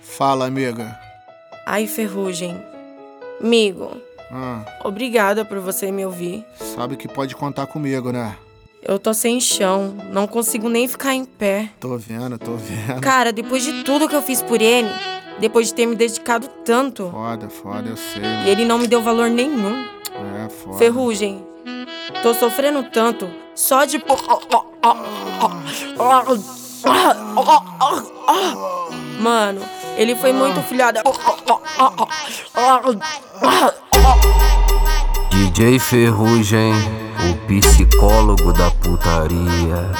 Fala, amiga. Ai, Ferrugem. Amigo, Ah, obrigada por você me ouvir. sabe que pode contar comigo, né? Eu tô sem chão, não consigo nem ficar em pé. Tô vendo, tô vendo. Cara, depois de tudo que eu fiz por ele, depois de ter me dedicado tanto, Foda, foda, eu sei. e ele não me deu valor nenhum. É, foda. Ferrugem, tô sofrendo tanto só de. Mano, ele foi muito filhada. DJ Ferrugem, o psicólogo da putaria.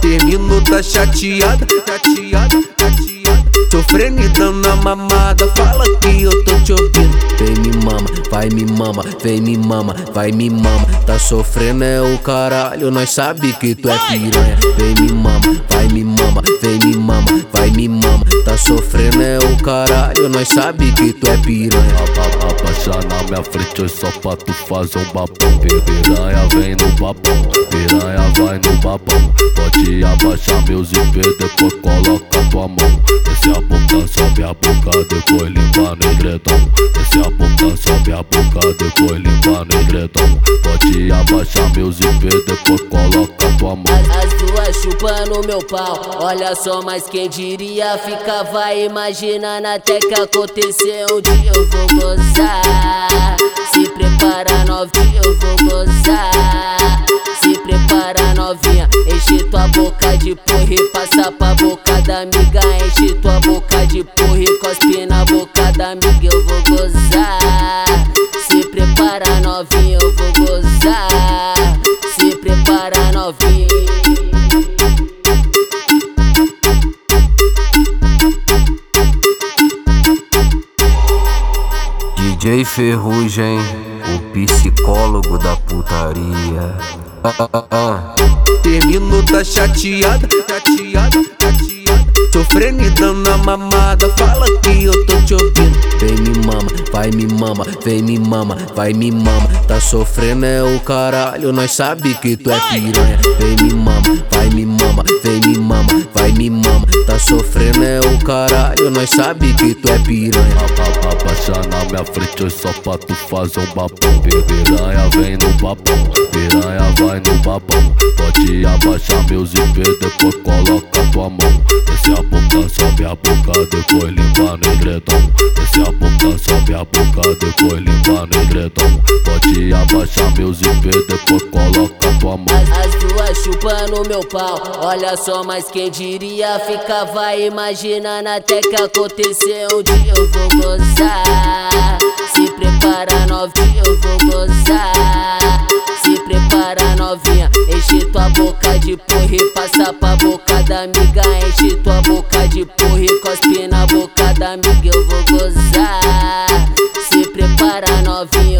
Termino tá chateada, chateada, chateada. Sofrendo e dando a mamada. Fala que eu tô te ouvindo. Vem me mama, vai me mama, vem me mama, vai me mama. Tá sofrendo é o caralho, nós sabe que tu é piranha. Vem me mama, vai me mama, vem me mama, vai me mama. Sofrendo é o caralho, nós sabe que tu é piranha. Aba- Abaixa na minha frente só pra tu fazer um babão. Pi- Piranha vem no babão, piranha vai no babão. Pode abaixar meu zíper, depois coloca tua mão. Desce a boca, sobe a boca, depois limpa no edredom Desce a boca, sobe a boca, depois limpa no edredom Pode abaixar meu zíper, depois coloca tua mão. As duas chupando meu pau. Olha só, mas quem diria? Ficava imaginando até que aconteceu um dia eu vou gozar. Se prepara, novinha, eu vou gozar. Se prepara, novinha. Enche tua boca de porra e passa pra boca da amiga. Enche tua boca de porra e cospe na boca da amiga. Eu vou gozar. DJ Ferrugem, o psicólogo da putaria. Ah, ah, ah. Termino tá chateada, chateada, chateada. Dando a mamada. Fala que eu tô te ouvindo. Vem me mama, vai me mama, vem me mama, vai me mama. Tá sofrendo é o caralho, nós sabe que tu é piranha. Vem me mama, vai me mama, vem me mama, vai me mama. Tá sofrendo é o caralho, nós sabe que tu é piranha. Aba- Abaixa na minha frente só pra tu fazer um babão. Pi- Piranha vem no babão, piranha vai no babão Pode abaixar meu zíper, depois coloca tua mão Desce a boca, sobe a boca, depois limpa no edredom Desce a boca, sobe a boca, depois limpa edredom Pode abaixar meu zíper, depois coloca tua mão As, as duas chupando meu pau. Olha só, mas quem diria? Ficava imaginando até que aconteceu um dia eu vou gozar. Se prepara, novinha, eu vou gozar. Se prepara, novinha. Boca de porra e passa pra boca da amiga. Enche tua boca de porra e cospe na boca da amiga. Eu vou gozar. Se prepara, novinha.